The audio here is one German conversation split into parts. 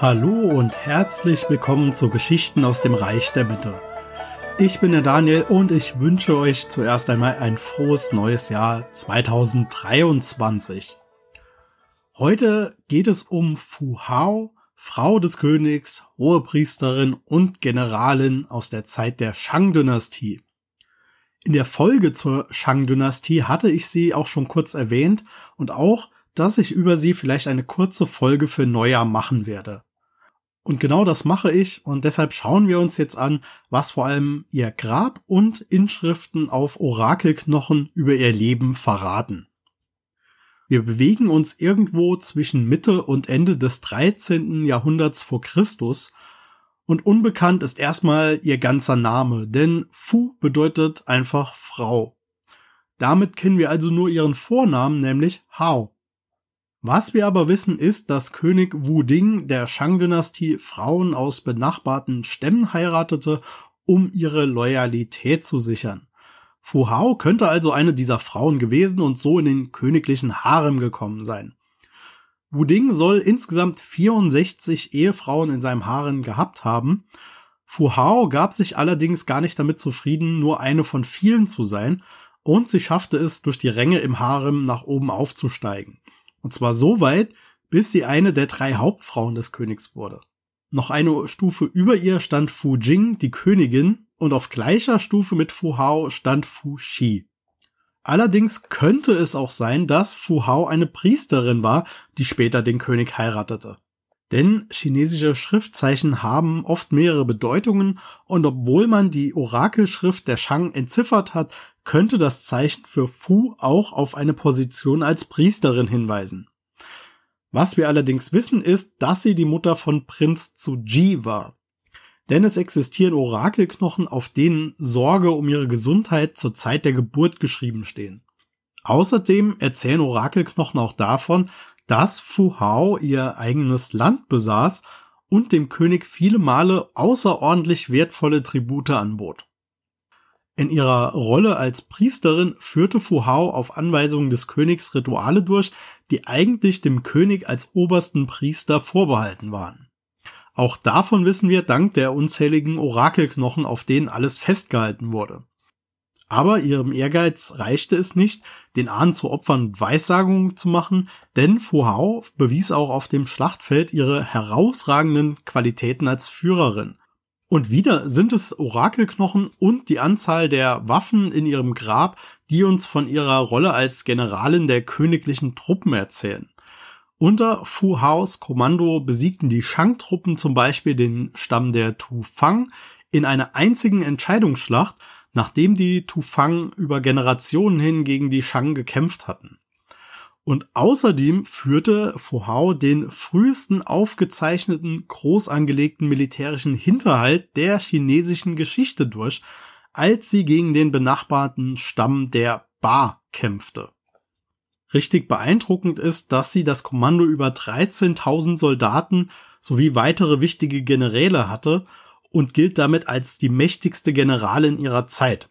Hallo und herzlich willkommen zu Geschichten aus dem Reich der Mitte. Ich bin der Daniel und ich wünsche euch zuerst einmal ein frohes neues Jahr 2023. Heute geht es um Fu Hao, Frau des Königs, Hohepriesterin und Generalin aus der Zeit der Shang-Dynastie. In der Folge zur Shang-Dynastie hatte ich sie auch schon kurz erwähnt und auch, dass ich über sie vielleicht eine kurze Folge für Neujahr machen werde. Und genau das mache ich und deshalb schauen wir uns jetzt an, was vor allem ihr Grab und Inschriften auf Orakelknochen über ihr Leben verraten. Wir bewegen uns irgendwo zwischen Mitte und Ende des 13. Jahrhunderts vor Christus und unbekannt ist erstmal ihr ganzer Name, denn Fu bedeutet einfach Frau. Damit kennen wir also nur ihren Vornamen, nämlich Hao. Was wir aber wissen ist, dass König Wu Ding der Shang-Dynastie Frauen aus benachbarten Stämmen heiratete, um ihre Loyalität zu sichern. Fu Hao könnte also eine dieser Frauen gewesen und so in den königlichen Harem gekommen sein. Wu Ding soll insgesamt 64 Ehefrauen in seinem Harem gehabt haben. Fu Hao gab sich allerdings gar nicht damit zufrieden, nur eine von vielen zu sein, und sie schaffte es, durch die Ränge im Harem nach oben aufzusteigen. Und zwar so weit, bis sie eine der drei Hauptfrauen des Königs wurde. Noch eine Stufe über ihr stand Fu Jing, die Königin, und auf gleicher Stufe mit Fu Hao stand Fu Xi. Allerdings könnte es auch sein, dass Fu Hao eine Priesterin war, die später den König heiratete. Denn chinesische Schriftzeichen haben oft mehrere Bedeutungen und obwohl man die Orakelschrift der Shang entziffert hat, könnte das Zeichen für Fu auch auf eine Position als Priesterin hinweisen. Was wir allerdings wissen ist, dass sie die Mutter von Prinz Tzu-Ji war. Denn es existieren Orakelknochen, auf denen Sorge um ihre Gesundheit zur Zeit der Geburt geschrieben stehen. Außerdem erzählen Orakelknochen auch davon, dass Fu Hao ihr eigenes Land besaß und dem König viele Male außerordentlich wertvolle Tribute anbot. In ihrer Rolle als Priesterin führte Fu Hao auf Anweisung des Königs Rituale durch, die eigentlich dem König als obersten Priester vorbehalten waren. Auch davon wissen wir dank der unzähligen Orakelknochen, auf denen alles festgehalten wurde. Aber ihrem Ehrgeiz reichte es nicht, den Ahnen zu Opfern Weissagungen zu machen, denn Fu Hao bewies auch auf dem Schlachtfeld ihre herausragenden Qualitäten als Führerin. Und wieder sind es Orakelknochen und die Anzahl der Waffen in ihrem Grab, die uns von ihrer Rolle als Generalin der königlichen Truppen erzählen. Unter Fu Haos Kommando besiegten die Shang-Truppen zum Beispiel den Stamm der Tu Fang in einer einzigen Entscheidungsschlacht, nachdem die Tu Fang über Generationen hin gegen die Shang gekämpft hatten. Und außerdem führte Fu Hao den frühesten aufgezeichneten groß angelegten militärischen Hinterhalt der chinesischen Geschichte durch, als sie gegen den benachbarten Stamm der Ba kämpfte. Richtig beeindruckend ist, dass sie das Kommando über 13.000 Soldaten sowie weitere wichtige Generäle hatte und gilt damit als die mächtigste Generalin ihrer Zeit.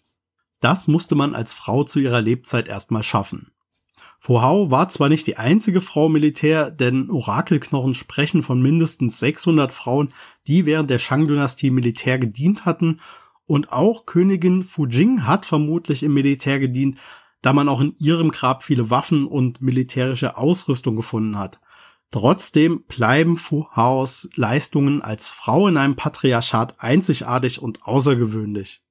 Das musste man als Frau zu ihrer Lebzeit erstmal schaffen. Hao war zwar nicht die einzige Frau Militär, denn Orakelknochen sprechen von mindestens 600 Frauen, die während der Shang-Dynastie Militär gedient hatten, und auch Königin Fujing hat vermutlich im Militär gedient, da man auch in ihrem Grab viele Waffen und militärische Ausrüstung gefunden hat. Trotzdem bleiben Fu Haos Leistungen als Frau in einem Patriarchat einzigartig und außergewöhnlich.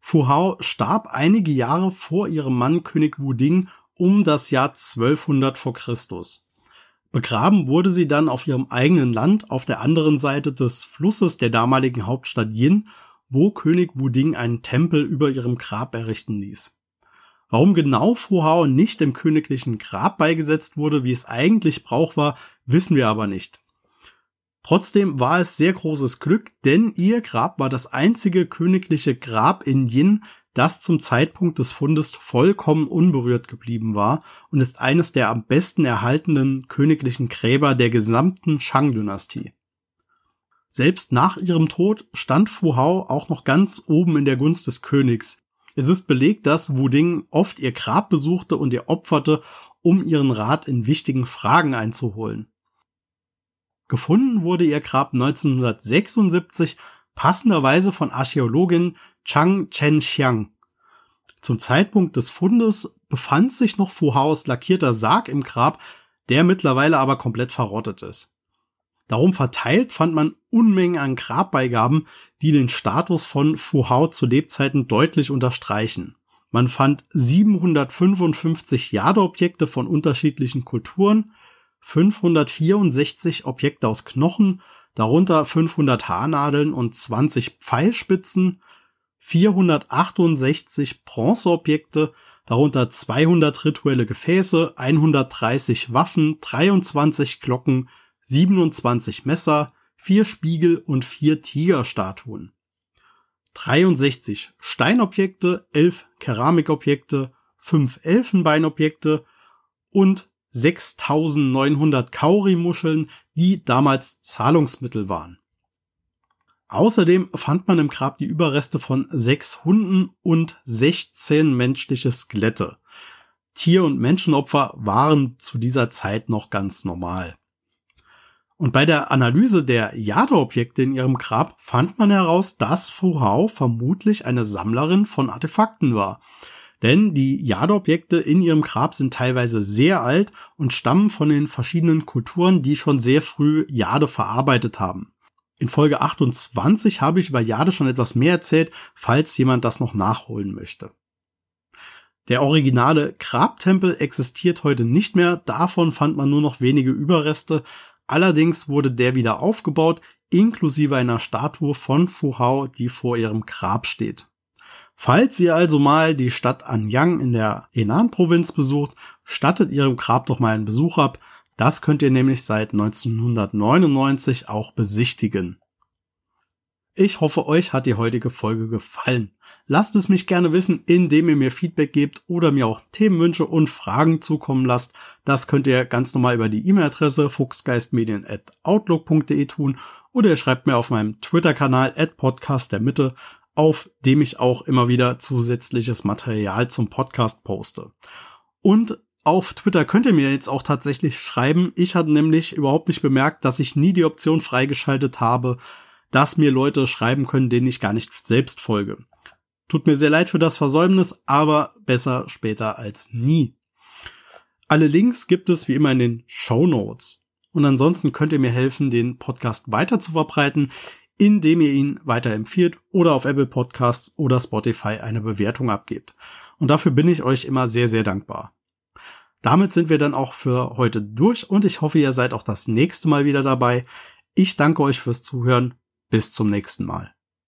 Fu Hao starb einige Jahre vor ihrem Mann König Wu Ding um das Jahr 1200 vor Christus. Begraben wurde sie dann auf ihrem eigenen Land auf der anderen Seite des Flusses der damaligen Hauptstadt Yin, wo König Wuding einen Tempel über ihrem Grab errichten ließ. Warum genau Fu Hao nicht im königlichen Grab beigesetzt wurde, wie es eigentlich Brauch war, wissen wir aber nicht. Trotzdem war es sehr großes Glück, denn ihr Grab war das einzige königliche Grab in Yin, das zum Zeitpunkt des Fundes vollkommen unberührt geblieben war und ist eines der am besten erhaltenen königlichen Gräber der gesamten Shang-Dynastie. Selbst nach ihrem Tod stand Fu Hao auch noch ganz oben in der Gunst des Königs. Es ist belegt, dass Wu Ding oft ihr Grab besuchte und ihr opferte, um ihren Rat in wichtigen Fragen einzuholen. Gefunden wurde ihr Grab 1976 passenderweise von Archäologin Chang Chen-Xiang. Zum Zeitpunkt des Fundes befand sich noch Fu Haos lackierter Sarg im Grab, der mittlerweile aber komplett verrottet ist. Darum verteilt fand man Unmengen an Grabbeigaben, die den Status von Fu Hao zu Lebzeiten deutlich unterstreichen. Man fand 755 Jadeobjekte von unterschiedlichen Kulturen, 564 Objekte aus Knochen, darunter 500 Haarnadeln und 20 Pfeilspitzen, 468 Bronzeobjekte, darunter 200 rituelle Gefäße, 130 Waffen, 23 Glocken, 27 Messer, 4 Spiegel und 4 Tigerstatuen. 63 Steinobjekte, 11 Keramikobjekte, 5 Elfenbeinobjekte und 6900 Kaurimuscheln, die damals Zahlungsmittel waren. Außerdem fand man im Grab die Überreste von sechs Hunden und 16 menschliche Skelette. Tier- und Menschenopfer waren zu dieser Zeit noch ganz normal. Und bei der Analyse der Jade-Objekte in ihrem Grab fand man heraus, dass Fu Hao vermutlich eine Sammlerin von Artefakten war. Denn die Jade-Objekte in ihrem Grab sind teilweise sehr alt und stammen von den verschiedenen Kulturen, die schon sehr früh Jade verarbeitet haben. In Folge 28 habe ich über Jade schon etwas mehr erzählt, falls jemand das noch nachholen möchte. Der originale Grabtempel existiert heute nicht mehr, davon fand man nur noch wenige Überreste, Allerdings wurde der wieder aufgebaut, inklusive einer Statue von Fu Hao, die vor ihrem Grab steht. Falls ihr also mal die Stadt Anyang in der Henan-Provinz besucht, stattet ihrem Grab doch mal einen Besuch ab. Das könnt ihr nämlich seit 1999 auch besichtigen. Ich hoffe, euch hat die heutige Folge gefallen. Lasst es mich gerne wissen, indem ihr mir Feedback gebt oder mir auch Themenwünsche und Fragen zukommen lasst. Das könnt ihr ganz normal über die E-Mail-Adresse fuchsgeistmedien.outlook.de tun oder ihr schreibt mir auf meinem Twitter-Kanal at Podcast der Mitte, auf dem ich auch immer wieder zusätzliches Material zum Podcast poste. Und auf Twitter könnt ihr mir jetzt auch tatsächlich schreiben. Ich hatte nämlich überhaupt nicht bemerkt, dass ich nie die Option freigeschaltet habe, dass mir Leute schreiben können, denen ich gar nicht selbst folge. Tut mir sehr leid für das Versäumnis, aber besser später als nie. Alle Links gibt es wie immer in den Show Notes. Und ansonsten könnt ihr mir helfen, den Podcast weiter zu verbreiten, indem ihr ihn weiterempfiehlt oder auf Apple Podcasts oder Spotify eine Bewertung abgebt. Und dafür bin ich euch immer sehr, sehr dankbar. Damit sind wir dann auch für heute durch und ich hoffe, ihr seid auch das nächste Mal wieder dabei. Ich danke euch fürs Zuhören. Bis zum nächsten Mal.